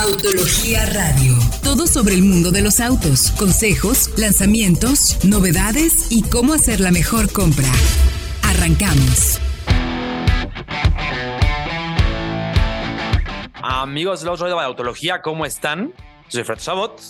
Autología Radio. Todo sobre el mundo de los autos, consejos, lanzamientos, novedades y cómo hacer la mejor compra. Arrancamos. Amigos de los de Autología, ¿cómo están? Soy Fred Sabot.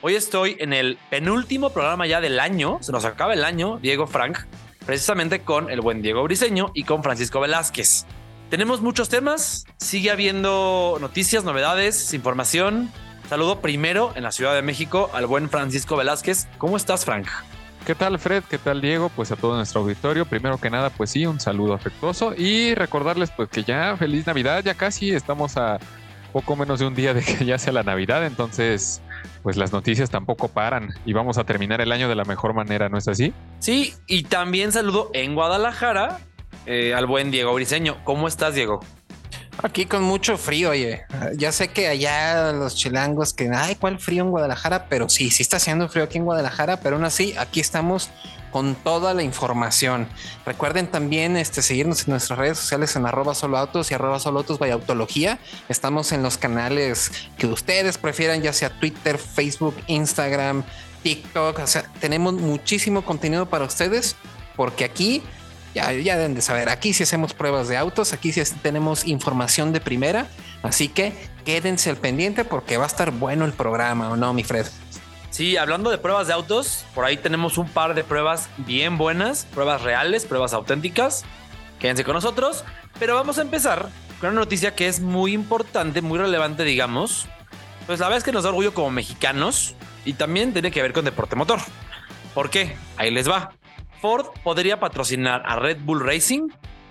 Hoy estoy en el penúltimo programa ya del año. Se nos acaba el año, Diego Frank, precisamente con el buen Diego Briseño y con Francisco Velázquez. Tenemos muchos temas, sigue habiendo noticias, novedades, información. Saludo primero en la Ciudad de México al buen Francisco Velázquez. ¿Cómo estás, Frank? ¿Qué tal, Fred? ¿Qué tal, Diego? Pues a todo nuestro auditorio. Primero que nada, pues sí, un saludo afectuoso y recordarles pues que ya feliz Navidad, ya casi estamos a poco menos de un día de que ya sea la Navidad, entonces pues las noticias tampoco paran y vamos a terminar el año de la mejor manera, ¿no es así? Sí, y también saludo en Guadalajara eh, al buen Diego Briseño. ¿Cómo estás, Diego? Aquí con mucho frío, oye. Ya sé que allá los chilangos que, ay, ¿cuál frío en Guadalajara? Pero sí, sí está haciendo frío aquí en Guadalajara, pero aún así, aquí estamos con toda la información. Recuerden también este, seguirnos en nuestras redes sociales en arroba solo autos y arroba solo autos autología. Estamos en los canales que ustedes prefieran, ya sea Twitter, Facebook, Instagram, TikTok. O sea, tenemos muchísimo contenido para ustedes porque aquí ya, ya deben de saber, aquí sí hacemos pruebas de autos, aquí sí tenemos información de primera, así que quédense al pendiente porque va a estar bueno el programa, ¿o no, mi Fred? Sí, hablando de pruebas de autos, por ahí tenemos un par de pruebas bien buenas, pruebas reales, pruebas auténticas. Quédense con nosotros, pero vamos a empezar con una noticia que es muy importante, muy relevante, digamos. Pues la verdad es que nos da orgullo como mexicanos y también tiene que ver con deporte motor. ¿Por qué? Ahí les va. Ford podría patrocinar a Red Bull Racing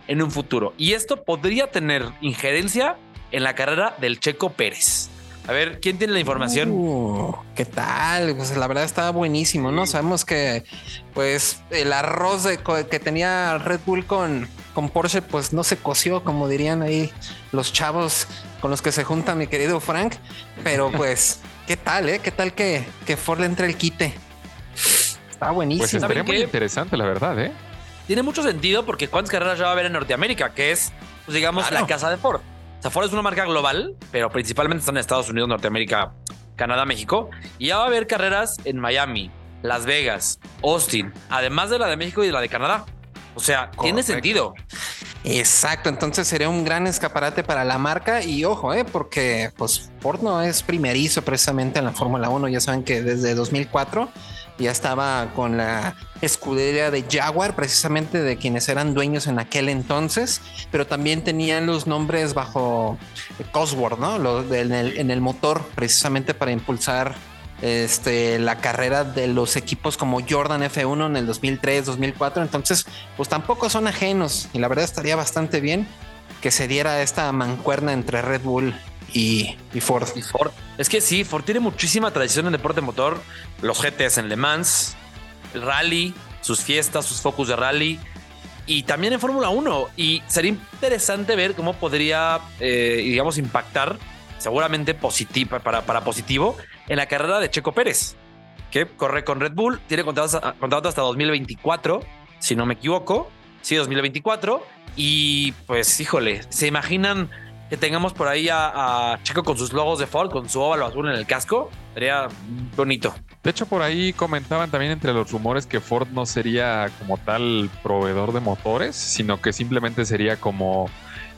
en un futuro. Y esto podría tener injerencia en la carrera del Checo Pérez. A ver, ¿quién tiene la información? Uh, ¿Qué tal? Pues la verdad estaba buenísimo, ¿no? Sabemos que pues el arroz que tenía Red Bull con, con Porsche pues no se coció, como dirían ahí los chavos con los que se juntan mi querido Frank. Pero pues, ¿qué tal, eh? ¿Qué tal que, que Ford le entre el quite? Está buenísimo. Pues estaría muy interesante, la verdad, ¿eh? Tiene mucho sentido porque cuántas carreras ya va a haber en Norteamérica, que es, pues, digamos, la casa de Ford. O sea, Ford es una marca global, pero principalmente están en Estados Unidos, Norteamérica, Canadá, México. Y ya va a haber carreras en Miami, Las Vegas, Austin, además de la de México y de la de Canadá. O sea, tiene sentido. Exacto, entonces sería un gran escaparate para la marca y ojo, eh, porque pues Ford no es primerizo precisamente en la Fórmula 1, ya saben que desde 2004 ya estaba con la escudería de Jaguar, precisamente de quienes eran dueños en aquel entonces, pero también tenían los nombres bajo Cosworth, ¿no? en, el, motor, precisamente para impulsar este, la carrera de los equipos como Jordan F1 en el 2003, 2004. Entonces, pues tampoco son ajenos y la verdad estaría bastante bien que se diera esta mancuerna entre Red Bull y, Ford. Y Ford. Es que sí, Ford tiene muchísima tradición en deporte motor. Los GTs en Le Mans, el rally, sus fiestas, sus focus de rally y también en Fórmula 1. Y sería interesante ver cómo podría, eh, digamos, impactar seguramente positivo, para, para positivo en la carrera de Checo Pérez, que corre con Red Bull, tiene contrato, contrato hasta 2024, si no me equivoco. Sí, 2024. Y pues, híjole, ¿se imaginan que tengamos por ahí a, Checo con sus logos de Ford, con su óvalo azul en el casco, sería bonito. De hecho, por ahí comentaban también entre los rumores que Ford no sería como tal proveedor de motores, sino que simplemente sería como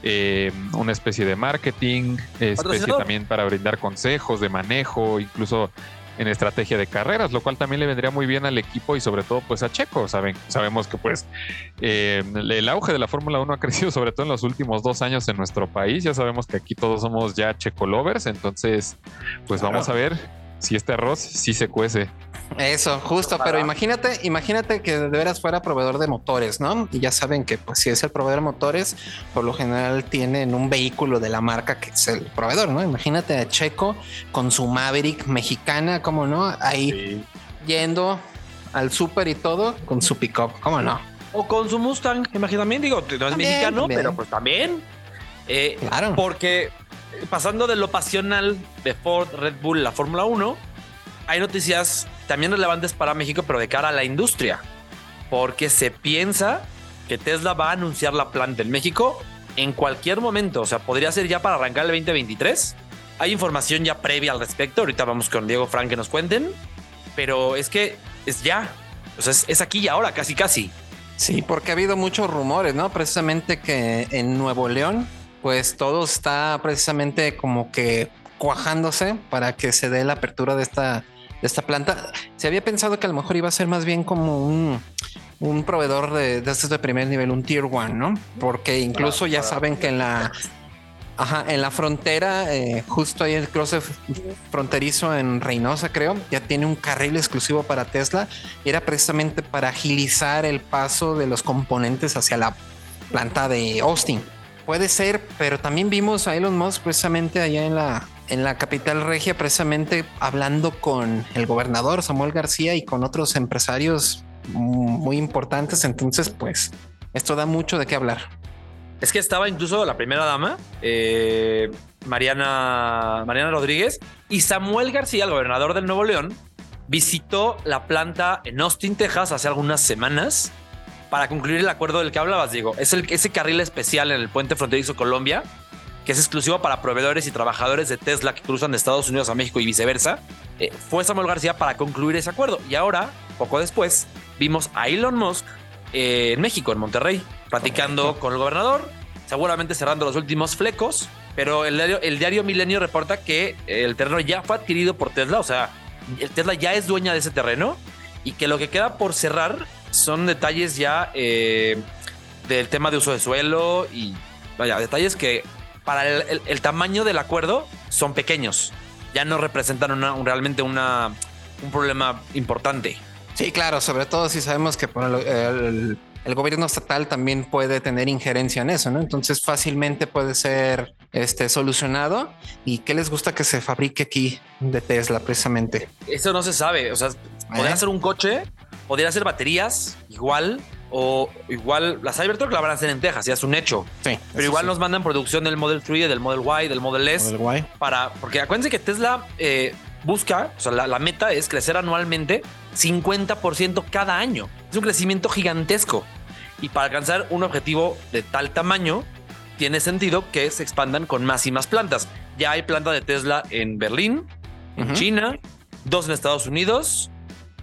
eh, una especie de marketing, especie también para brindar consejos de manejo, incluso en estrategia de carreras, lo cual también le vendría muy bien al equipo y sobre todo pues a Checo. Saben, sabemos que pues eh, el auge de la Fórmula 1 ha crecido sobre todo en los últimos dos años en nuestro país. Ya sabemos que aquí todos somos ya Checo lovers, entonces pues vamos a ver si este arroz sí se cuece. Eso, justo, pero imagínate, imagínate que de veras fuera proveedor de motores, ¿no? Y ya saben que pues si es el proveedor de motores, por lo general tienen un vehículo de la marca que es el proveedor, ¿no? Imagínate a Checo con su Maverick mexicana, ¿cómo no? Ahí yendo al súper y todo con su pickup, ¿cómo no? O con su Mustang, imagínate, digo, no es mexicano, pero pues también. Eh, claro. Porque pasando de lo pasional de Ford, Red Bull, la Fórmula 1, hay noticias también relevantes para México, pero de cara a la industria. Porque se piensa que Tesla va a anunciar la planta en México en cualquier momento. O sea, podría ser ya para arrancar el 2023. Hay información ya previa al respecto. Ahorita vamos con Diego Frank que nos cuenten. Pero es que es ya. O sea, es, es aquí y ahora, casi, casi. Sí, porque ha habido muchos rumores, ¿no? Precisamente que en Nuevo León, pues todo está precisamente como que cuajándose para que se dé la apertura de esta, esta planta. Se había pensado que a lo mejor iba a ser más bien como un, un proveedor de, de estos de primer nivel, un tier one, ¿no? Porque incluso ya saben que en la en la frontera, eh, justo ahí el cruce fronterizo en Reynosa, creo, ya tiene un carril exclusivo para Tesla. Era precisamente para agilizar el paso de los componentes hacia la planta de Austin. Puede ser, pero también vimos a Elon Musk precisamente allá en la, en la capital regia, precisamente hablando con el gobernador Samuel García y con otros empresarios muy importantes. Entonces, pues, esto da mucho de qué hablar. Es que estaba incluso la primera dama, eh, Mariana, Mariana Rodríguez, y Samuel García, el gobernador del Nuevo León, visitó la planta en Austin, Texas, hace algunas semanas para concluir el acuerdo del que hablabas, Diego. Es el, ese carril especial en el puente fronterizo Colombia, que es exclusivo para proveedores y trabajadores de Tesla que cruzan de Estados Unidos a México y viceversa. Eh, fue Samuel García para concluir ese acuerdo. Y ahora, poco después, vimos a Elon Musk eh, en México, en Monterrey platicando con el gobernador, seguramente cerrando los últimos flecos, pero el diario, el diario Milenio reporta que el terreno ya fue adquirido por Tesla, o sea, el Tesla ya es dueña de ese terreno y que lo que queda por cerrar son detalles ya eh, del tema de uso de suelo y vaya, detalles que para el, tamaño del acuerdo son pequeños, ya no representan una, realmente una, un problema importante. Sí, claro, sobre todo si sabemos que por el, el gobierno estatal también puede tener injerencia en eso, ¿no? Entonces fácilmente puede ser este, solucionado. ¿Y qué les gusta que se fabrique aquí de Tesla precisamente? Eso no se sabe. O sea, podría ¿Eh? ser un coche, podría ser baterías, igual. O igual la Cybertruck la van a hacer en Texas, ya es un hecho. Sí. Pero igual nos mandan producción del Model 3, del Model Y, del Model S. Model y. Para, porque acuérdense que Tesla eh, busca, o sea, la, la, meta es crecer anualmente 50% cada año. Es un crecimiento gigantesco. Y para alcanzar un objetivo de tal tamaño, tiene sentido que se expandan con más y más plantas. Ya hay planta de Tesla en Berlín, en China, dos en Estados Unidos.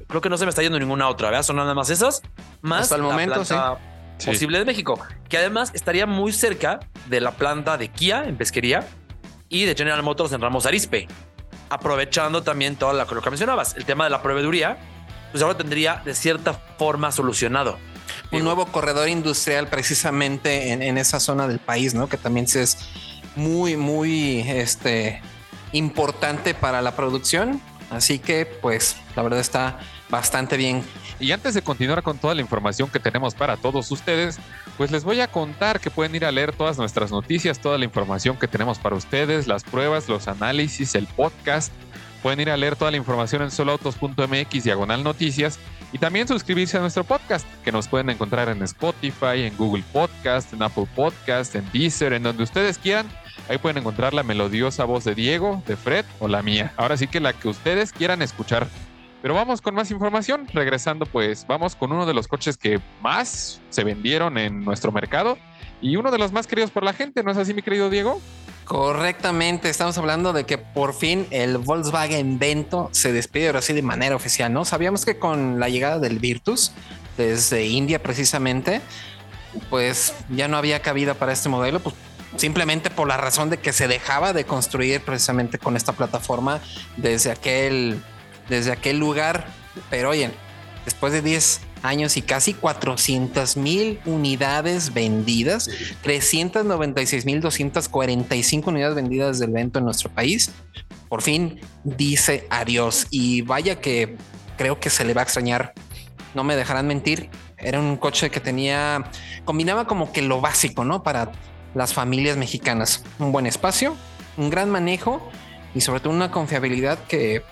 Creo que no se me está yendo ninguna otra, ¿verdad? Son nada más esas. Más Hasta el momento, planta posible de México, que además estaría muy cerca de la planta de Kia en pesquería y de General Motors en Ramos Arispe. Aprovechando también todo lo que mencionabas, el tema de la proveeduría, pues ahora tendría de cierta forma solucionado un nuevo corredor industrial precisamente en, esa zona del país, ¿no? Que también es muy, muy este, importante para la producción. Así que, pues, la verdad está bastante bien. Y antes de continuar con toda la información que tenemos para todos ustedes, pues les voy a contar que pueden ir a leer todas nuestras noticias, toda la información que tenemos para ustedes, las pruebas, los análisis, el podcast. Pueden ir a leer toda la información en soloautos.mx diagonal noticias y también suscribirse a nuestro podcast, que nos pueden encontrar en Spotify, en Google Podcast, en Apple Podcast, en Deezer, en donde ustedes quieran. Ahí pueden encontrar la melodiosa voz de Diego, de Fred o la mía. Ahora sí que la que ustedes quieran escuchar. Pero vamos con más información. Regresando, pues vamos con uno de los coches que más se vendieron en nuestro mercado y uno de los más queridos por la gente. ¿No es así, mi querido Diego? Correctamente, estamos hablando de que por fin el Volkswagen Vento se despide ahora sí de manera oficial, ¿no? Sabíamos que con la llegada del Virtus desde India precisamente, pues ya no había cabida para este modelo, pues simplemente por la razón de que se dejaba de construir precisamente con esta plataforma desde aquel, desde aquel lugar. Pero oye, después de 10 años y casi 400 mil unidades vendidas, 396 mil 245 unidades vendidas del evento en nuestro país. Por fin dice adiós y vaya que creo que se le va a extrañar. No me dejarán mentir. Era un coche que tenía, combinaba como que lo básico, ¿no? Para las familias mexicanas. Un buen espacio, un gran manejo y sobre todo una confiabilidad que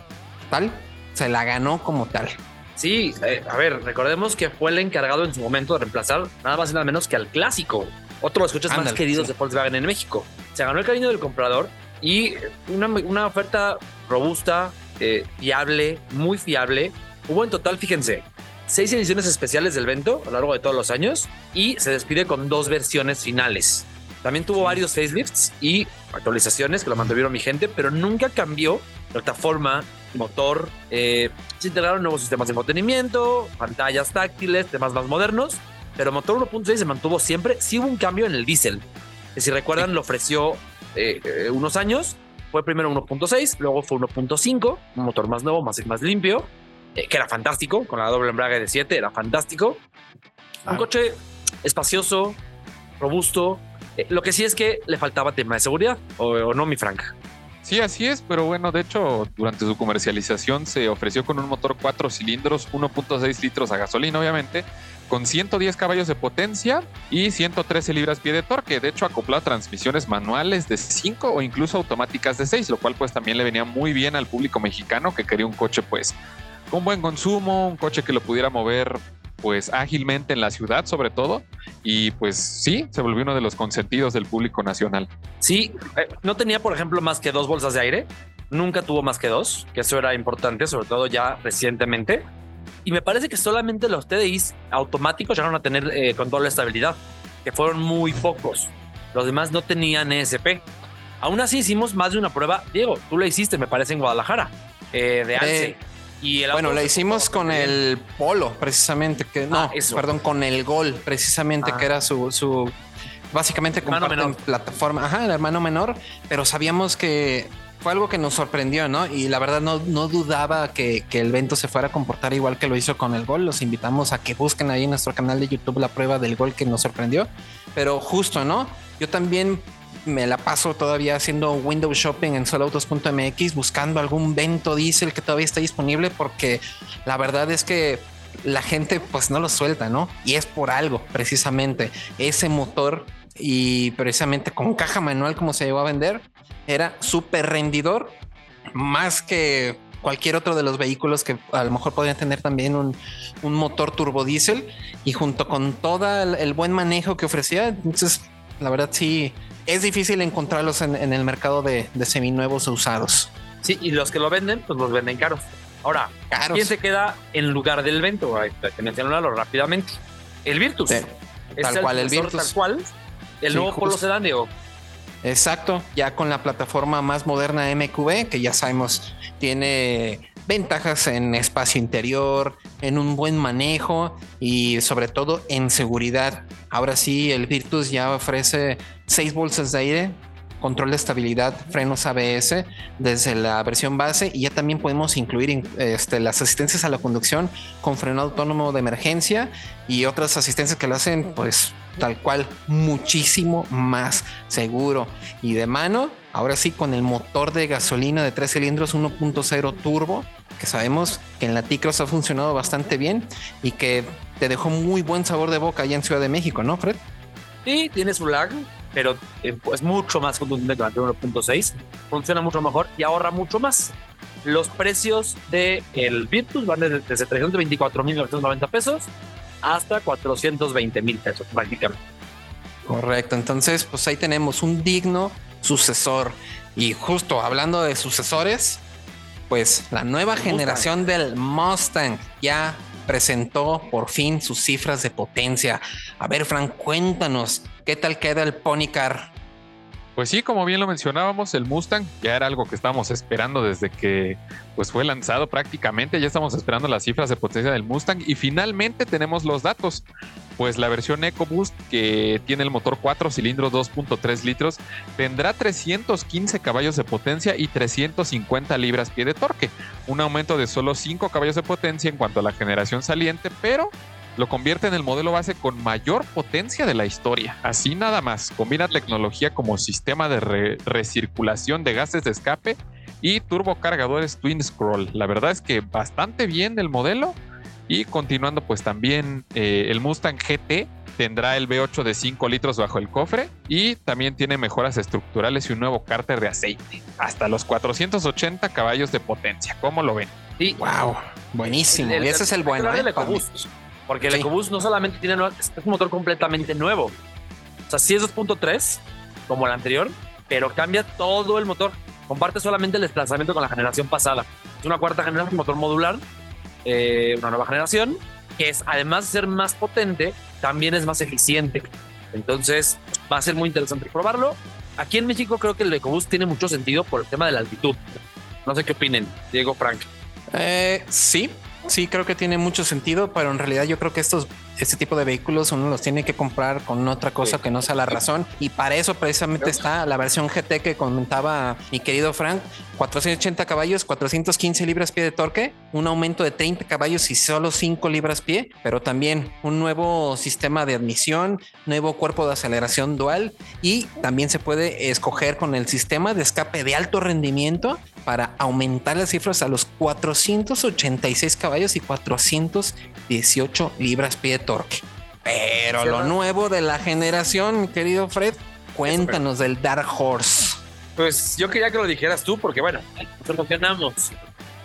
tal se la ganó como tal. Sí, eh, a ver, recordemos que fue el encargado en su momento de reemplazar nada más y nada menos que al clásico, otro de los coches más queridos de Volkswagen en México. Se ganó el cariño del comprador y una, oferta robusta, eh, fiable, muy fiable. Hubo en total, fíjense, seis ediciones especiales del evento a lo largo de todos los años y se despide con dos versiones finales. También tuvo varios facelifts y actualizaciones que lo mantuvieron vigente, pero nunca cambió plataforma, motor. Eh, se integraron nuevos sistemas de entretenimiento, pantallas táctiles, temas más modernos, pero motor 1.6 se mantuvo siempre. Sí hubo un cambio en el diésel, que si recuerdan lo ofreció eh, eh, unos años. Fue primero 1.6, luego fue 1.5, un motor más nuevo, más, más limpio, eh, que era fantástico, con la doble embrague de 7, era fantástico. Un coche espacioso, robusto. Eh, lo que sí es que le faltaba tema de seguridad, o, o no, mi Frank. Sí, así es, pero bueno, de hecho, durante su comercialización se ofreció con un motor 4 cilindros, 1.6 litros a gasolina, obviamente, con 110 caballos de potencia y 113 libras pie de torque. De hecho, acopló a transmisiones manuales de 5 o incluso automáticas de 6, lo cual pues también le venía muy bien al público mexicano que quería un coche pues con buen consumo, un coche que lo pudiera mover pues ágilmente en la ciudad sobre todo y pues sí, se volvió uno de los consentidos del público nacional. Sí, eh, no tenía, por ejemplo, más que dos bolsas de aire. Nunca tuvo más que dos, que eso era importante, sobre todo ya recientemente. Y me parece que solamente los TDIs automáticos llegaron a tener eh, control de estabilidad, que fueron muy pocos. Los demás no tenían ESP. Aún así hicimos más de una prueba. Diego, tú la hiciste, me parece, en Guadalajara, eh, de Alce. Eh, y el bueno, la hicimos con el Polo, precisamente, que no, Ah, eso. perdón, con el Gol, precisamente, Ah. que era su, su básicamente comparten plataforma, ajá, el hermano menor, pero sabíamos que fue algo que nos sorprendió, ¿no? Y la verdad no, no dudaba que, que el evento se fuera a comportar igual que lo hizo con el gol. Los invitamos a que busquen ahí en nuestro canal de YouTube la prueba del gol que nos sorprendió. Pero justo, ¿no? Yo también me la paso todavía haciendo window shopping en soloautos.mx buscando algún vento diésel que todavía está disponible porque la verdad es que la gente pues no lo suelta, ¿no? Y es por algo, precisamente. Ese motor y precisamente con caja manual como se llegó a vender, era súper rendidor, más que cualquier otro de los vehículos que a lo mejor podrían tener también un, un motor turbodiesel y junto con todo el buen manejo que ofrecía, entonces la verdad sí es difícil encontrarlos en, en el mercado de, de seminuevos o usados. Sí, y los que lo venden, pues los venden caros. Ahora, Caros. ¿quién se queda en lugar del evento? Hay que mencionarlo rápidamente. El Virtus. Sí, Es tal cual, el Virtus. Tal cual. El Sí, nuevo Polo justo. Sedán, Diego. Exacto, ya con la plataforma más moderna MQB, que ya sabemos tiene ventajas en espacio interior, en un buen manejo y sobre todo en seguridad. Ahora sí, el Virtus ya ofrece seis bolsas de aire, control de estabilidad, frenos ABS desde la versión base y ya también podemos incluir in- este, las asistencias a la conducción con freno autónomo de emergencia y otras asistencias que lo hacen pues tal cual muchísimo más seguro y de mano. Ahora sí, con el motor de gasolina de tres cilindros 1.0 turbo, que sabemos que en la T-Cross ha funcionado bastante bien y que te dejó muy buen sabor de boca allá en Ciudad de México, ¿no, Fred? Sí, tiene su lag, pero eh, es mucho más contundente que la anterior 1.6. Funciona mucho mejor y ahorra mucho más. Los precios del el Virtus van desde, desde 324.990 pesos hasta 420 mil pesos prácticamente. Correcto, entonces pues ahí tenemos un digno sucesor. Y justo hablando de sucesores, pues la nueva generación del Mustang ya presentó por fin sus cifras de potencia. A ver, Frank, cuéntanos, ¿qué tal queda el Pony Car? Pues sí, como bien lo mencionábamos, el Mustang ya era algo que estábamos esperando desde que pues fue lanzado prácticamente. Ya estamos esperando las cifras de potencia del Mustang y finalmente tenemos los datos. Pues la versión EcoBoost que tiene el motor 4 cilindros 2.3 litros tendrá 315 caballos de potencia y 350 libras pie de torque. Un aumento de solo 5 caballos de potencia en cuanto a la generación saliente, pero lo convierte en el modelo base con mayor potencia de la historia. Así nada más, combina tecnología como sistema de re- recirculación de gases de escape y turbocargadores Twin Scroll. La verdad es que bastante bien el modelo. Y continuando, pues también eh, el Mustang GT tendrá el V8 de 5 litros bajo el cofre y también tiene mejoras estructurales y un nuevo cárter de aceite. Hasta los 480 caballos de potencia. ¿Cómo lo ven? Sí, Wow, buenísimo. y ese es el bueno. ¿eh? Porque el Sí. EcoBoost no solamente tiene es un motor completamente nuevo. O sea, sí es 2.3 como el anterior, pero cambia todo el motor. Comparte solamente el desplazamiento con la generación pasada. Es una cuarta generación, motor modular, eh, una nueva generación, que es además de ser más potente, también es más eficiente. Entonces, va a ser muy interesante probarlo. Aquí en México creo que el EcoBoost tiene mucho sentido por el tema de la altitud. No sé qué opinen, Diego Frank. Eh, sí, sí, creo que tiene mucho sentido, pero en realidad yo creo que estos, este tipo de vehículos uno los tiene que comprar con otra cosa que no sea la razón. Y para eso precisamente está la versión GT que comentaba mi querido Frank, 480 caballos, 415 libras pie de torque, un aumento de 30 caballos y solo 5 libras pie, pero también un nuevo sistema de admisión, nuevo cuerpo de aceleración dual y también se puede escoger con el sistema de escape de alto rendimiento para aumentar las cifras a los 486 caballos y 418 libras pie de torque. Pero lo nuevo de la generación, mi querido Fred, cuéntanos del Dark Horse. Pues yo quería que lo dijeras tú, porque bueno, nos emocionamos.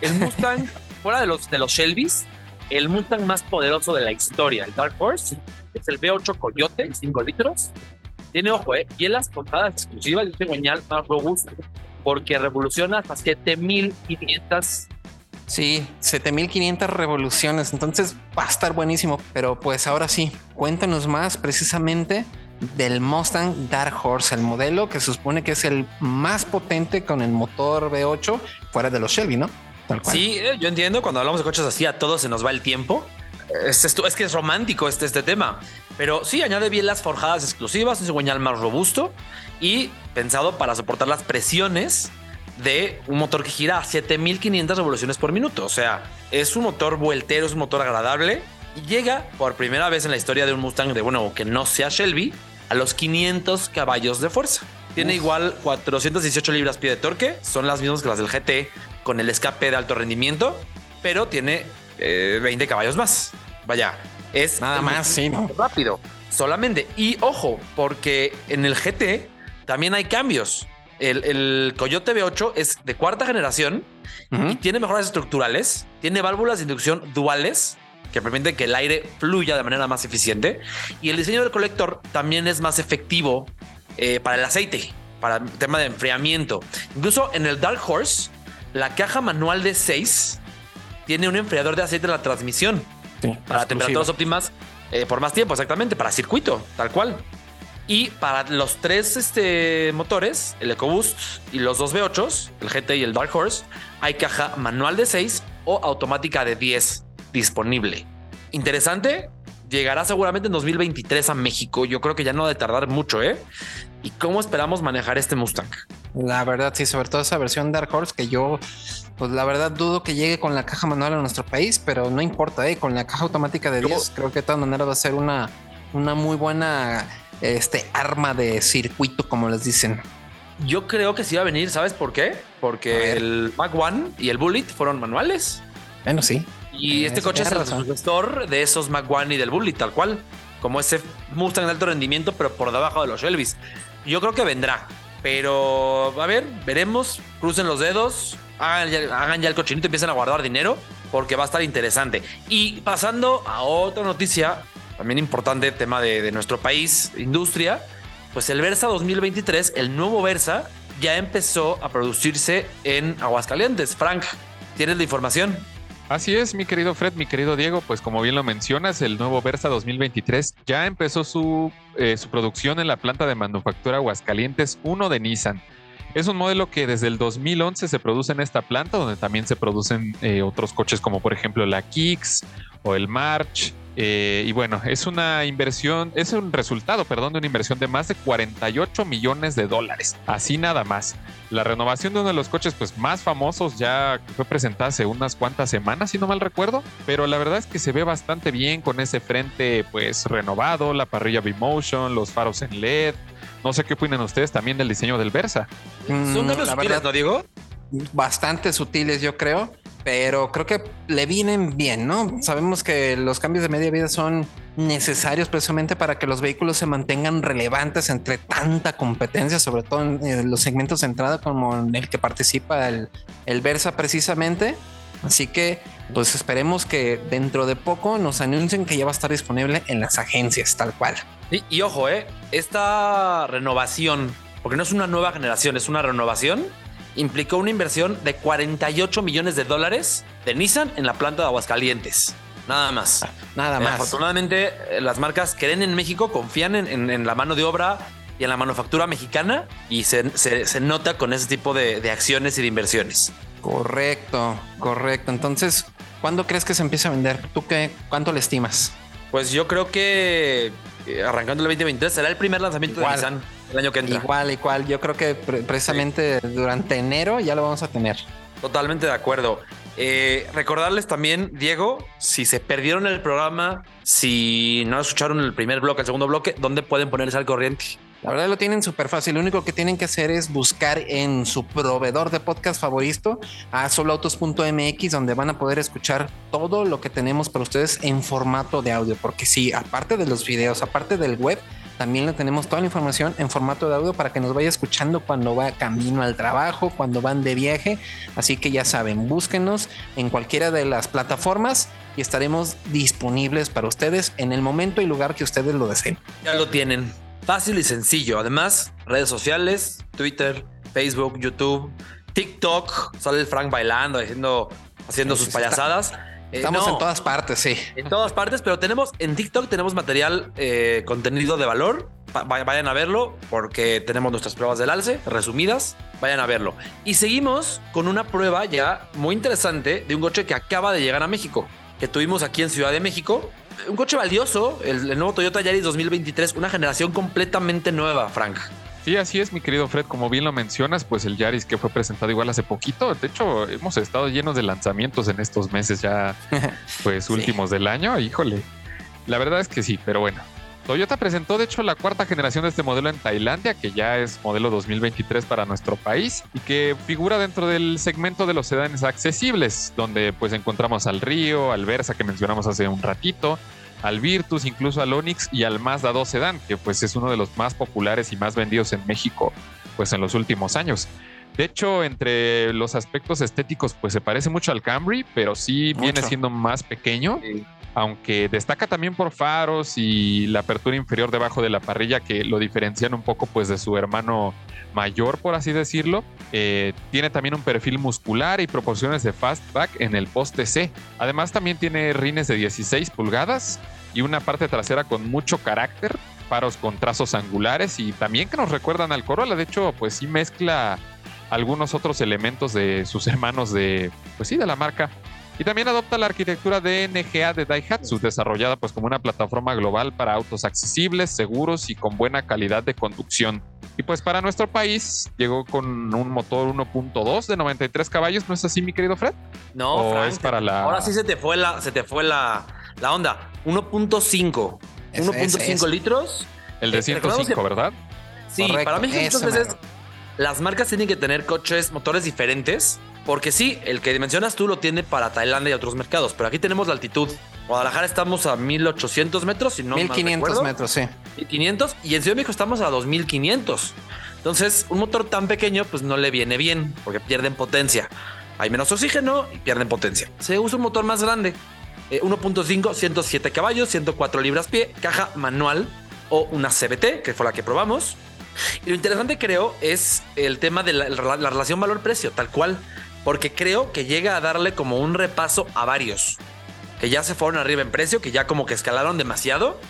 El Mustang, fuera de los, de los Shelby's, el Mustang más poderoso de la historia, el Dark Horse, es el V8 Coyote, 5 litros. Tiene, ojo, eh, y en las portadas exclusivas de este más robusto, porque revoluciona hasta 7500 Sí, 7500 revoluciones, entonces va a estar buenísimo. Pero pues ahora sí, cuéntanos más precisamente del Mustang Dark Horse, el modelo que se supone que es el más potente con el motor V8 fuera de los Shelby, ¿no? Sí, eh, yo entiendo, cuando hablamos de coches así a todos se nos va el tiempo. Es, esto, es que es romántico este, este tema. Pero sí, añade bien las forjadas exclusivas, un cigüeñal más robusto y pensado para soportar las presiones de un motor que gira a 7500 revoluciones por minuto. O sea, es un motor vueltero, es un motor agradable y llega por primera vez en la historia de un Mustang de bueno que no sea Shelby a los 500 caballos de fuerza. Tiene igual 418 libras pie de torque, son las mismas que las del GT con el escape de alto rendimiento, pero tiene 20 eh, caballos más. Vaya, es nada más sí, rápido solamente. Y ojo, porque en el GT también hay cambios. El, Coyote V8 es de cuarta generación y tiene mejoras estructurales, tiene válvulas de inducción duales que permiten que el aire fluya de manera más eficiente y el diseño del colector también es más efectivo eh, para el aceite, para el tema de enfriamiento. Incluso en el Dark Horse, la caja manual de 6 tiene un enfriador de aceite en la transmisión para temperaturas óptimas eh, por más tiempo, exactamente, para circuito, tal cual. Y para los tres este, motores, el EcoBoost y los dos V8, el GT y el Dark Horse, hay caja manual de 6 o automática de 10 disponible. Interesante, llegará seguramente en 2023 a México. Yo creo que ya no ha de tardar mucho, ¿eh? ¿Y cómo esperamos manejar este Mustang? La verdad, sí, sobre todo esa versión Dark Horse que yo, pues la verdad dudo que llegue con la caja manual a nuestro país, pero no importa, ¿eh? Con la caja automática de 10, creo que de todas maneras va a ser una, una muy buena este arma de circuito, como les dicen. Yo creo que sí va a venir, ¿sabes por qué? Porque el Mac One y el Bullet fueron manuales. Bueno, sí. Y este coche es el sucesor de esos Mac One y del Bullet, tal cual. Como ese Mustang de alto rendimiento, pero por debajo de los Shelby's. Yo creo que vendrá. Pero a ver, veremos. Crucen los dedos. Hagan ya, hagan ya el cochinito y empiecen a guardar dinero. Porque va a estar interesante. Y pasando a otra noticia también importante tema de, nuestro país, industria, pues el Versa 2023, el nuevo Versa, ya empezó a producirse en Aguascalientes. Frank, ¿tienes la información? Así es, mi querido Fred, mi querido Diego, pues como bien lo mencionas, el nuevo Versa 2023 ya empezó su, eh, su producción en la planta de manufactura Aguascalientes 1 de Nissan. Es un modelo que desde el 2011 se produce en esta planta, donde también se producen eh, otros coches como por ejemplo la Kicks o el March, eh, y bueno, es una inversión, es un resultado, perdón, de una inversión de más de 48 millones de dólares. Así nada más. La renovación de uno de los coches pues, más famosos ya fue presentada hace unas cuantas semanas, si no mal recuerdo, pero la verdad es que se ve bastante bien con ese frente pues renovado, la parrilla B-Motion, los faros en LED. No sé qué opinan ustedes también del diseño del Versa. Son cambios mm, sutiles, ¿no, Diego? Bastante sutiles, yo creo pero creo que le vienen bien, ¿no? Sabemos que los cambios de media vida son necesarios precisamente para que los vehículos se mantengan relevantes entre tanta competencia, sobre todo en los segmentos de entrada como en el que participa el, el Versa precisamente. Así que pues esperemos que dentro de poco nos anuncien que ya va a estar disponible en las agencias tal cual. Y, y ojo, eh, esta renovación, porque no es una nueva generación, es una renovación implicó una inversión de 48 millones de dólares de Nissan en la planta de Aguascalientes. Nada más. Nada más. afortunadamente, eh, las marcas creen en México, confían en, la mano de obra y en la manufactura mexicana y se, se, nota con ese tipo de, de, acciones y de inversiones. Correcto, correcto. Entonces, ¿cuándo crees que se empieza a vender? ¿Tú qué, cuánto le estimas? Pues yo creo que eh, arrancando el 2023 será el primer lanzamiento de Nissan el año que entra. Igual, igual. Yo creo que precisamente durante enero ya lo vamos a tener. Totalmente de acuerdo. Eh, recordarles también, Diego, si se perdieron el programa, si no escucharon el primer bloque, el segundo bloque, ¿dónde pueden ponerse al corriente? La verdad lo tienen súper fácil. Lo único que tienen que hacer es buscar en su proveedor de podcast favorito a soloautos.mx, donde van a poder escuchar todo lo que tenemos para ustedes en formato de audio. Porque sí, aparte de los videos, aparte del web, también le tenemos toda la información en formato de audio para que nos vaya escuchando cuando va camino al trabajo, cuando van de viaje. Así que ya saben, búsquenos en cualquiera de las plataformas y estaremos disponibles para ustedes en el momento y lugar que ustedes lo deseen. Ya lo tienen. Fácil y sencillo. Además, redes sociales, Twitter, Facebook, YouTube, TikTok. Sale el Frank bailando, haciendo, haciendo sus payasadas. Eh, Estamos en todas partes, sí. En todas partes, pero tenemos en TikTok tenemos material, eh, contenido de valor. vayan a verlo porque tenemos nuestras pruebas del alce resumidas. Vayan a verlo. Y seguimos con una prueba ya muy interesante de un coche que acaba de llegar a México, que tuvimos aquí en Ciudad de México un coche valioso, el, nuevo Toyota Yaris 2023, una generación completamente nueva, Frank. Sí, así es, mi querido Fred. Como bien lo mencionas, pues el Yaris que fue presentado igual hace poquito. De hecho, hemos estado llenos de lanzamientos en estos meses ya, pues últimos del año. Híjole, la verdad es que sí, pero bueno. Toyota presentó de hecho la cuarta generación de este modelo en Tailandia, que ya es modelo 2023 para nuestro país y que figura dentro del segmento de los sedanes accesibles, donde pues encontramos al Río, al Versa que mencionamos hace un ratito, al Virtus, incluso al Onix y al Mazda 2 Sedan, que pues es uno de los más populares y más vendidos en México pues en los últimos años. De hecho, entre los aspectos estéticos, pues se parece mucho al Camry, pero sí viene siendo más pequeño aunque destaca también por faros y la apertura inferior debajo de la parrilla que lo diferencian un poco pues de su hermano mayor, por así decirlo. Eh, tiene también un perfil muscular y proporciones de fastback en el poste C. Además también tiene rines de 16 pulgadas y una parte trasera con mucho carácter, faros con trazos angulares y también que nos recuerdan al Corolla. De hecho, pues sí mezcla algunos otros elementos de sus hermanos de, pues sí, de la marca. Y también adopta la arquitectura de NGA de Daihatsu, desarrollada pues como una plataforma global para autos accesibles, seguros y con buena calidad de conducción. Y pues para nuestro país llegó con un motor 1.2 de 93 caballos, ¿no es así, mi querido Fred? No, es para la. Ahora sí se te fue la, se te fue la, la onda. 1.5. 1.5 litros. El de 105, ¿verdad? Sí, para mí muchas veces las marcas tienen que tener coches, motores diferentes porque sí, el que mencionas tú lo tiene para Tailandia y otros mercados, pero aquí tenemos la altitud. Guadalajara estamos a 1800 metros, y no 1500 metros, sí. 1500 y en Ciudad de México estamos a 2500. Entonces, un motor tan pequeño, pues no le viene bien porque pierden potencia. Hay menos oxígeno y pierden potencia. Se usa un motor más grande, 1.5, eh, 107 caballos, 104 libras pie, caja manual o una CBT, que fue la que probamos. Y lo interesante creo es el tema de la relación valor-precio, tal cual porque creo que llega a darle como un repaso a varios que ya se fueron arriba en precio, que ya como que escalaron demasiado.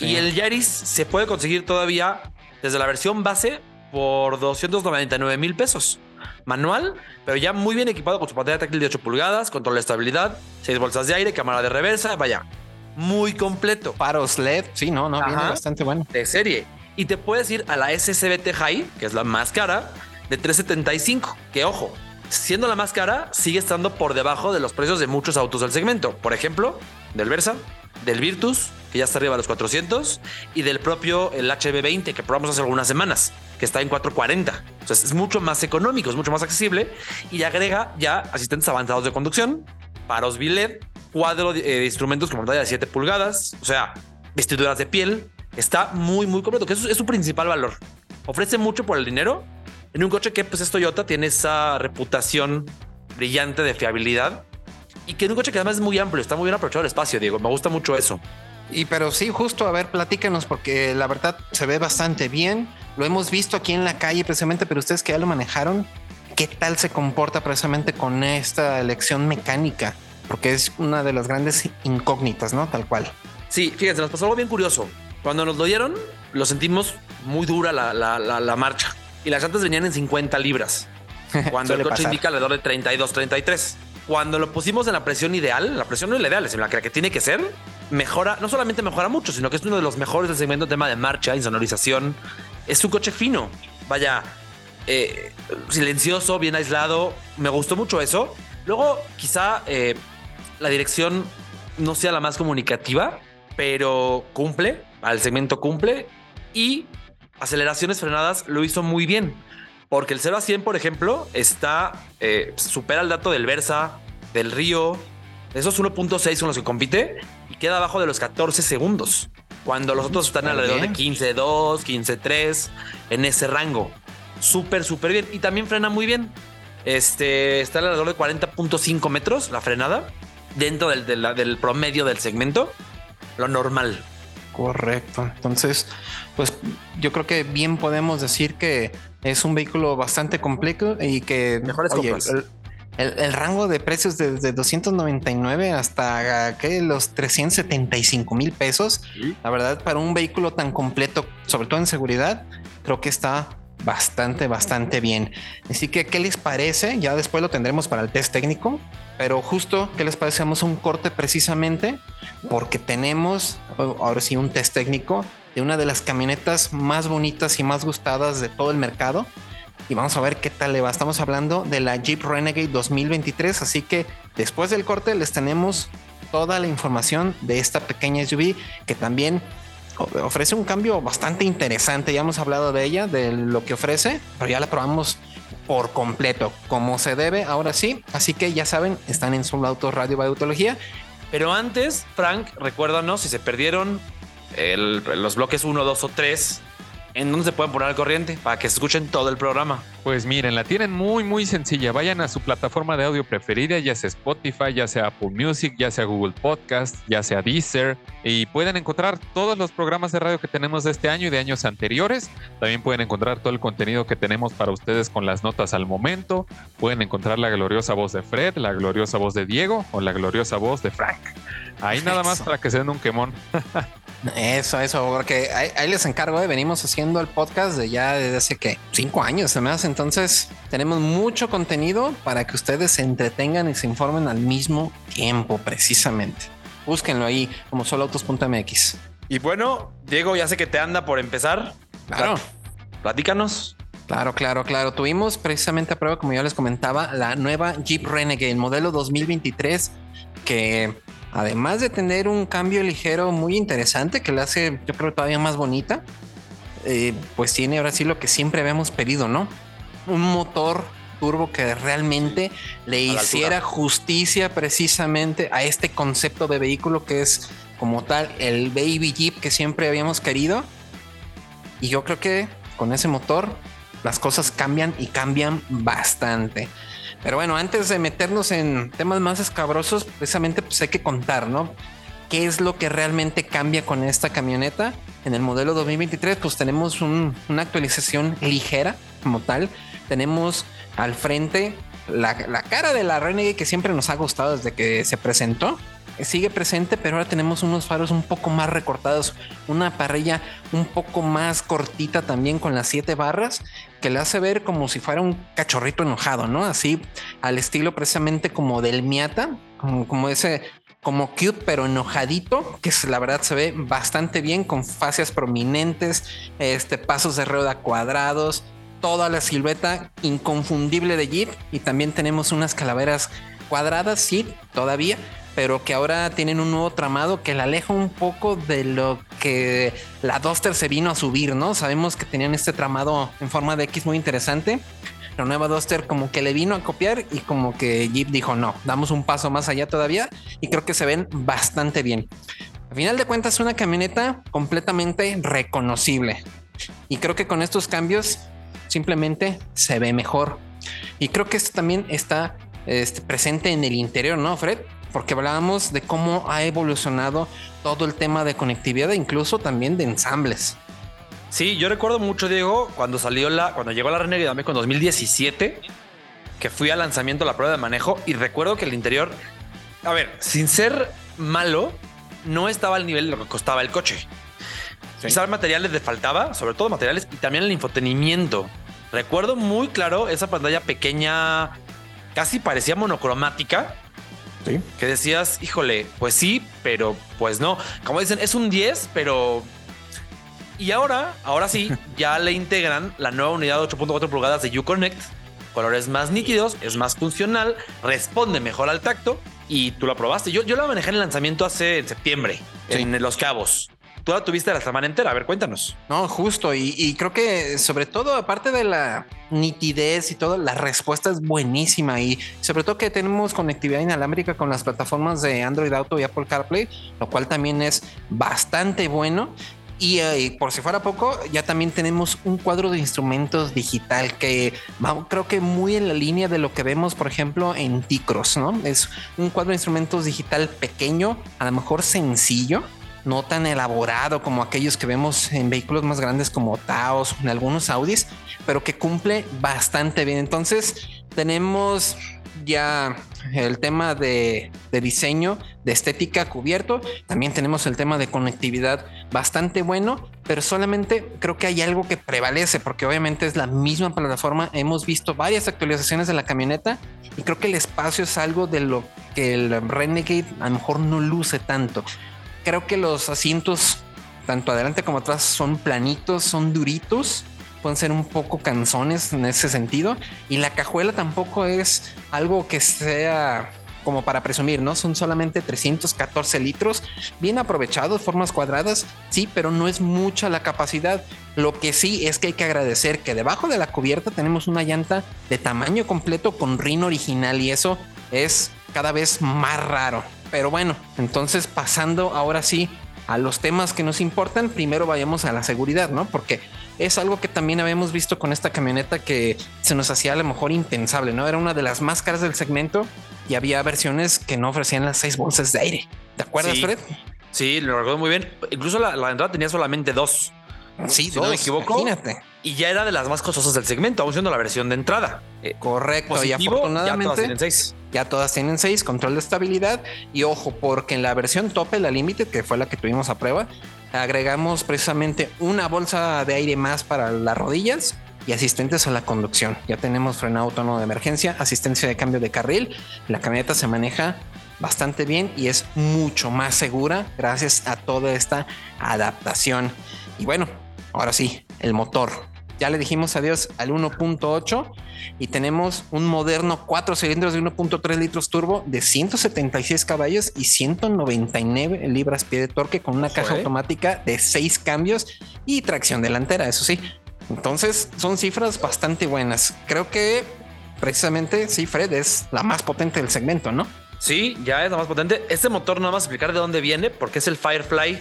Y el Yaris se puede conseguir todavía desde la versión base por 299 mil pesos. Manual, pero ya muy bien equipado con su pantalla táctil de 8 pulgadas, control de estabilidad, 6 bolsas de aire, cámara de reversa, vaya, muy completo. Paros LED, sí, no, no, viene bastante bueno. De serie. Y te puedes ir a la SCBT High, que es la más cara, de 375, que ojo, siendo la más cara, sigue estando por debajo de los precios de muchos autos del segmento. Por ejemplo, del Versa, del Virtus, que ya está arriba de los 400, y del propio el HB20 que probamos hace algunas semanas, que está en 440. Entonces es mucho más económico, es mucho más accesible y agrega ya asistentes avanzados de conducción, paros billet, cuadro eh, de, instrumentos con pantalla de 7 pulgadas, o sea, vestiduras de piel. Está muy, muy completo, que es su principal valor. Ofrece mucho por el dinero en un coche que pues es Toyota, tiene esa reputación brillante de fiabilidad y que en un coche que además es muy amplio, está muy bien aprovechado el espacio, Diego. Me gusta mucho eso. Y pero sí, justo, a ver, platícanos, porque la verdad se ve bastante bien. Lo hemos visto aquí en la calle precisamente, pero ustedes que ya lo manejaron, ¿qué tal se comporta precisamente con esta elección mecánica? Porque es una de las grandes incógnitas, ¿no? Tal cual. Sí, fíjense, nos pasó algo bien curioso. Cuando nos lo dieron, lo sentimos muy dura la, la, la, marcha y las llantas venían en 50 libras cuando el coche indica alrededor de 32, 33. Cuando lo pusimos en la presión ideal, la presión no es la ideal, es la que tiene que ser, mejora, no solamente mejora mucho, sino que es uno de los mejores del segmento tema de marcha, insonorización. Es un coche fino. Vaya, eh, silencioso, bien aislado. Me gustó mucho eso. Luego, quizá eh, la dirección no sea la más comunicativa, pero cumple, al segmento cumple. Y aceleraciones frenadas lo hizo muy bien. Porque el 0 a 100, por ejemplo, está, eh, supera el dato del Versa, del Río. Esos 1.6 son los que compite y queda abajo de los 14 segundos. Cuando los otros están alrededor de 15.2, 15.3, en ese rango. Súper, súper bien. Y también frena muy bien. Este está alrededor de 40.5 metros la frenada dentro del, del promedio del segmento. Lo normal. Correcto. Entonces, pues yo creo que bien podemos decir que es un vehículo bastante completo y que mejores el, rango de precios desde 299 hasta ¿qué? los 375 mil pesos. La verdad, para un vehículo tan completo, sobre todo en seguridad, creo que está bastante, bastante bien. Así que, ¿qué les parece? Ya después lo tendremos para el test técnico, pero justo, ¿qué les parece? Un corte precisamente porque tenemos ahora sí un test técnico de una de las camionetas más bonitas y más gustadas de todo el mercado. Y vamos a ver qué tal le va. Estamos hablando de la Jeep Renegade 2023, así que después del corte les tenemos toda la información de esta pequeña SUV que también ofrece un cambio bastante interesante. Ya hemos hablado de ella, de lo que ofrece, pero ya la probamos por completo, como se debe, ahora sí. Así que ya saben, están en Solo Auto Radio Biotología. Pero antes, Frank, recuérdanos si se perdieron los bloques 1, 2 o 3 ¿En dónde se pueden poner al corriente para que escuchen todo el programa? Pues miren, la tienen muy, muy sencilla. Vayan a su plataforma de audio preferida, ya sea Spotify, ya sea Apple Music, ya sea Google Podcast, ya sea Deezer, y pueden encontrar todos los programas de radio que tenemos de este año y de años anteriores. También pueden encontrar todo el contenido que tenemos para ustedes con las notas al momento. Pueden encontrar la gloriosa voz de Fred, la gloriosa voz de Diego o la gloriosa voz de Frank. Ahí nada más para que se den un quemón. Eso, eso, porque ahí, les encargo, ¿eh? venimos haciendo el podcast de ya desde hace que cinco años, además. Entonces, tenemos mucho contenido para que ustedes se entretengan y se informen al mismo tiempo, precisamente. Búsquenlo ahí como soloautos.mx. Y bueno, Diego, ya sé que te anda por empezar. Claro. Platícanos. Claro, claro, claro. Tuvimos precisamente a prueba, como ya les comentaba, la nueva Jeep Renegade, el modelo 2023, que además de tener un cambio ligero muy interesante que la hace, yo creo, todavía más bonita, eh, pues tiene ahora sí lo que siempre habíamos pedido, ¿no? Un motor turbo que realmente le hiciera justicia precisamente a este concepto de vehículo que es como tal el baby jeep que siempre habíamos querido. Y yo creo que con ese motor las cosas cambian y cambian bastante. Pero bueno, antes de meternos en temas más escabrosos, precisamente pues hay que contar, ¿no? ¿Qué es lo que realmente cambia con esta camioneta? En el modelo 2023 pues tenemos una actualización ligera como tal. Tenemos al frente la, la, cara de la Renegade que siempre nos ha gustado desde que se presentó sigue presente, pero ahora tenemos unos faros un poco más recortados, una parrilla un poco más cortita también con las siete barras, que le hace ver como si fuera un cachorrito enojado, ¿no? Así al estilo precisamente como del Miata, como, ese como cute pero enojadito, que la verdad se ve bastante bien con fascias prominentes, este pasos de rueda cuadrados, toda la silueta inconfundible de Jeep y también tenemos unas calaveras cuadradas, sí, todavía, pero que ahora tienen un nuevo tramado que la aleja un poco de lo que la Duster se vino a subir, ¿no? Sabemos que tenían este tramado en forma de X muy interesante. La nueva Duster como que le vino a copiar y como que Jeep dijo, no, damos un paso más allá todavía y creo que se ven bastante bien. A final de cuentas una camioneta completamente reconocible y creo que con estos cambios simplemente se ve mejor. Y creo que esto también está este, presente en el interior, ¿no, Fred? Porque hablábamos de cómo ha evolucionado todo el tema de conectividad, incluso también de ensambles. Sí, yo recuerdo mucho, Diego, cuando salió la, cuando llegó la Renegade Dame con 2017, que fui al lanzamiento de la prueba de manejo y recuerdo que el interior, a ver, sin ser malo, no estaba al nivel de lo que costaba el coche. Quizás materiales le faltaba, sobre todo materiales y también el infotenimiento. Recuerdo muy claro esa pantalla pequeña, casi parecía monocromática. Sí. Que decías, híjole, pues sí, pero pues no. Como dicen, es un 10, pero. Y ahora, ahora sí, ya le integran la nueva unidad de 8.4 pulgadas de Uconnect. Colores más nítidos, es más funcional, responde mejor al tacto y tú la probaste. Yo, yo la manejé en el lanzamiento hace en septiembre, Sí. en Los Cabos. Tú la tuviste la semana entera. A ver, cuéntanos. No, justo. Y, y creo que sobre todo, aparte de la nitidez y todo, la respuesta es buenísima. Y sobre todo que tenemos conectividad inalámbrica con las plataformas de Android Auto y Apple CarPlay, lo cual también es bastante bueno. Y eh, por si fuera poco, ya también tenemos un cuadro de instrumentos digital que creo que muy en la línea de lo que vemos, por ejemplo, en T-Cross, ¿no? Es un cuadro de instrumentos digital pequeño, a lo mejor sencillo, no tan elaborado como aquellos que vemos en vehículos más grandes como Taos, en algunos Audis, pero que cumple bastante bien. Entonces, tenemos ya el tema de, de, diseño, de estética cubierto. También tenemos el tema de conectividad bastante bueno, pero solamente creo que hay algo que prevalece, porque obviamente es la misma plataforma. Hemos visto varias actualizaciones de la camioneta y creo que el espacio es algo de lo que el Renegade a lo mejor no luce tanto. Creo que los asientos, tanto adelante como atrás, son planitos, son duritos pueden ser un poco canzones en ese sentido. Y la cajuela tampoco es algo que sea como para presumir, ¿no? Son solamente 314 litros, bien aprovechados, formas cuadradas, sí, pero no es mucha la capacidad. Lo que sí es que hay que agradecer que debajo de la cubierta tenemos una llanta de tamaño completo con rin original y eso es cada vez más raro. Pero bueno, entonces pasando ahora sí a los temas que nos importan, primero vayamos a la seguridad, ¿no? Porque es algo que también habíamos visto con esta camioneta que se nos hacía a lo mejor impensable, ¿no? Era una de las más caras del segmento y había versiones que no ofrecían las seis bolsas de aire. ¿Te acuerdas, sí, Fred? Sí, lo recuerdo muy bien. Incluso la, la entrada tenía solamente dos. Sí, si dos, no me equivoco. Imagínate. Y ya era de las más costosas del segmento, aún siendo la versión de entrada. Correcto. Positivo, y afortunadamente ya todas tienen seis. Ya todas tienen seis, control de estabilidad. Y ojo, porque en la versión tope, la Limited, que fue la que tuvimos a prueba, agregamos precisamente una bolsa de aire más para las rodillas y asistentes a la conducción. Ya tenemos frenado autónomo de emergencia, asistencia de cambio de carril. La camioneta se maneja bastante bien y es mucho más segura gracias a toda esta adaptación. Y bueno, ahora sí, el motor. Ya le dijimos adiós al 1.8 y tenemos un moderno 4 cilindros de 1.3 litros turbo de 176 caballos y 199 libras pie de torque con una caja Joder. automática de 6 cambios y tracción delantera, eso sí. Entonces son cifras bastante buenas. Creo que precisamente sí, Fred es la más potente del segmento, ¿no? Sí, ya es la más potente. Este motor no vamos a explicar de dónde viene, porque es el Firefly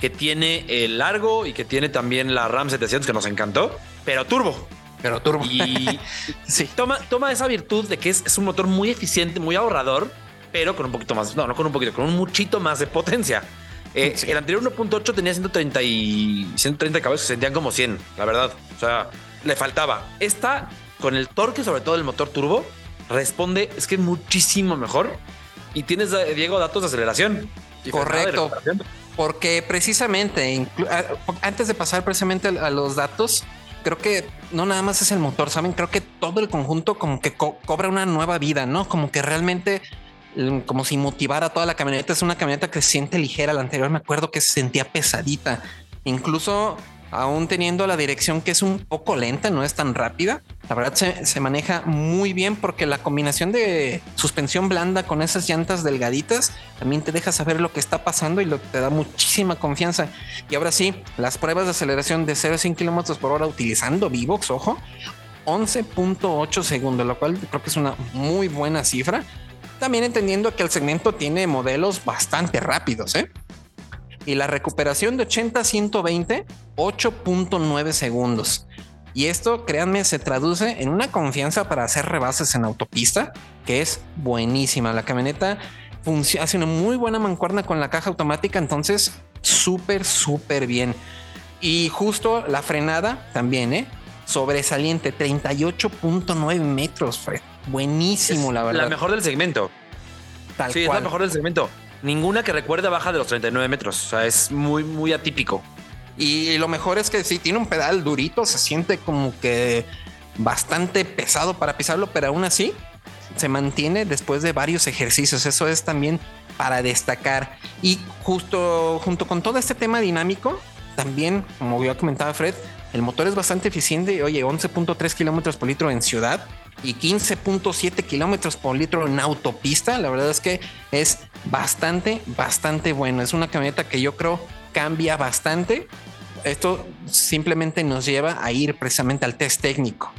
que tiene el largo y que tiene también la RAM 700 que nos encantó, pero turbo. Pero turbo. Y sí. toma, toma esa virtud de que es, es un motor muy eficiente, muy ahorrador, pero con un poquito más, no, no con un poquito, con un muchito más de potencia. Eh, Sí. El anterior 1.8 tenía 130 y 130 caballos que se sentían como 100, la verdad. O sea, le faltaba. Esta, con el torque, sobre todo el motor turbo, responde, es que muchísimo mejor. Y tienes, eh, Diego, datos de aceleración. y Correcto. Porque precisamente, inclu- a- antes de pasar precisamente a los datos, creo que no nada más es el motor, ¿saben? Creo que todo el conjunto como que co- cobra una nueva vida, ¿no? Como que realmente, mm, como si motivara toda la camioneta. Es una camioneta que se siente ligera. La anterior me acuerdo que se sentía pesadita. Incluso aún teniendo la dirección que es un poco lenta, no es tan rápida. La verdad se, maneja muy bien porque la combinación de suspensión blanda con esas llantas delgaditas también te deja saber lo que está pasando y lo, te da muchísima confianza. Y ahora sí, las pruebas de aceleración de 0 a 100 kilómetros por hora utilizando Vivox, ojo, 11.8 segundos, lo cual creo que es una muy buena cifra. También entendiendo que el segmento tiene modelos bastante rápidos, ¿eh? Y la recuperación de 80 a 120, 8.9 segundos. Y esto, créanme, se traduce en una confianza para hacer rebases en autopista, que es buenísima. La camioneta hace una muy buena mancuerna con la caja automática, entonces súper, súper bien. Y justo la frenada también, ¿eh? Sobresaliente, 38.9 metros, Fred. Buenísimo, Es la verdad. La mejor del segmento. Tal sí, es cual. la mejor del segmento. Ninguna que recuerde baja de los 39 metros. O sea, es muy, muy atípico. Y lo mejor es que si tiene un pedal durito, se siente como que bastante pesado para pisarlo, pero aún así se mantiene después de varios ejercicios. Eso es también para destacar. Y justo junto con todo este tema dinámico, también, como ya comentaba Fred, el motor es bastante eficiente. Oye, 11.3 kilómetros por litro en ciudad y 15.7 kilómetros por litro en autopista. La verdad es que es bastante, bastante bueno. Es una camioneta que yo creo cambia bastante. Esto simplemente nos lleva a ir precisamente al test técnico,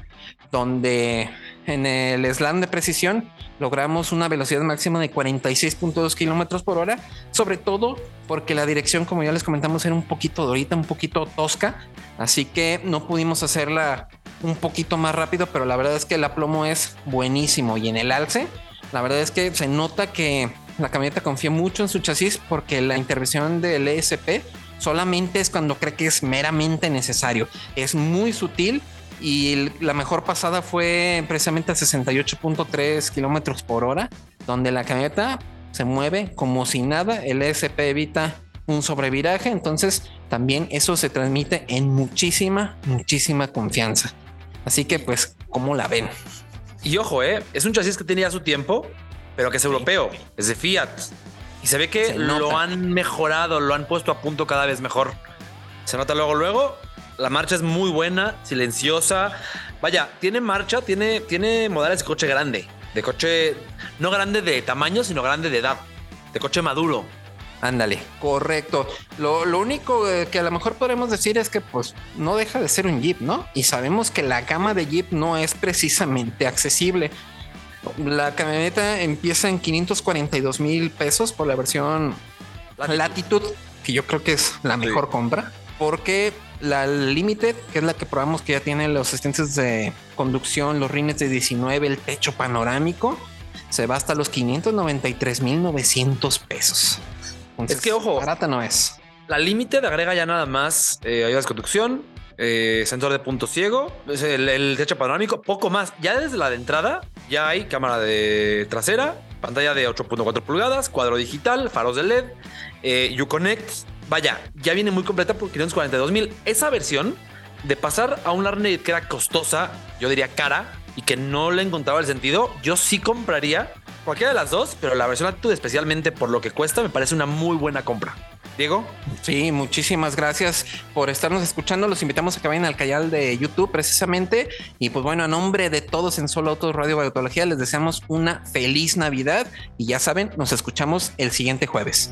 donde en el slam de precisión logramos una velocidad máxima de 46.2 kilómetros por hora, sobre todo porque la dirección, como ya les comentamos, era un poquito dorita, un poquito tosca, así que no pudimos hacerla un poquito más rápido, pero la verdad es que el aplomo es buenísimo y en el alce, la verdad es que se nota que la camioneta confía mucho en su chasis porque la intervención del ESP solamente es cuando cree que es meramente necesario. Es muy sutil y la mejor pasada fue precisamente a 68.3 kilómetros por hora, donde la camioneta se mueve como si nada, el ESP evita un sobreviraje, entonces también eso se transmite en muchísima, muchísima confianza. Así que pues, ¿cómo la ven? Y ojo, ¿eh? es un chasis que tenía su tiempo, pero que es europeo, es de Fiat. Y se ve que lo han mejorado, lo han puesto a punto cada vez mejor. Se nota luego, luego, la marcha es muy buena, silenciosa. Vaya, tiene marcha, tiene, tiene modales de coche grande. De coche no grande de tamaño, sino grande de edad. De coche maduro. Ándale, correcto. Lo, único eh, que a lo mejor podemos decir es que pues no deja de ser un Jeep, ¿no? Y sabemos que la gama de Jeep no es precisamente accesible. La camioneta empieza en 542 mil pesos por la versión Latitude, que yo creo que es la mejor compra, porque la Limited, que es la que probamos que ya tiene los asistentes de conducción, los rines de 19, el techo panorámico, se va hasta los 593.900 pesos. es que ojo, barata no es. La Limited agrega ya nada más eh, ayudas de conducción, eh, sensor de punto ciego, el, el, techo panorámico, poco más. Ya desde la de entrada ya hay cámara de trasera, pantalla de 8.4 pulgadas, cuadro digital, faros de LED, eh, Uconnect vaya, ya viene muy completa por 542 mil. Esa versión de pasar a un Larned que era costosa, yo diría cara, y que no le encontraba el sentido, yo sí compraría cualquiera de las dos, pero la versión Attitude especialmente por lo que cuesta me parece una muy buena compra. Diego. Sí, muchísimas gracias por estarnos escuchando. Los invitamos a que vayan al canal de YouTube precisamente. Y pues bueno, a nombre de todos en Solo Autos Radio Biotología, les deseamos una feliz Navidad. Y ya saben, nos escuchamos el siguiente jueves.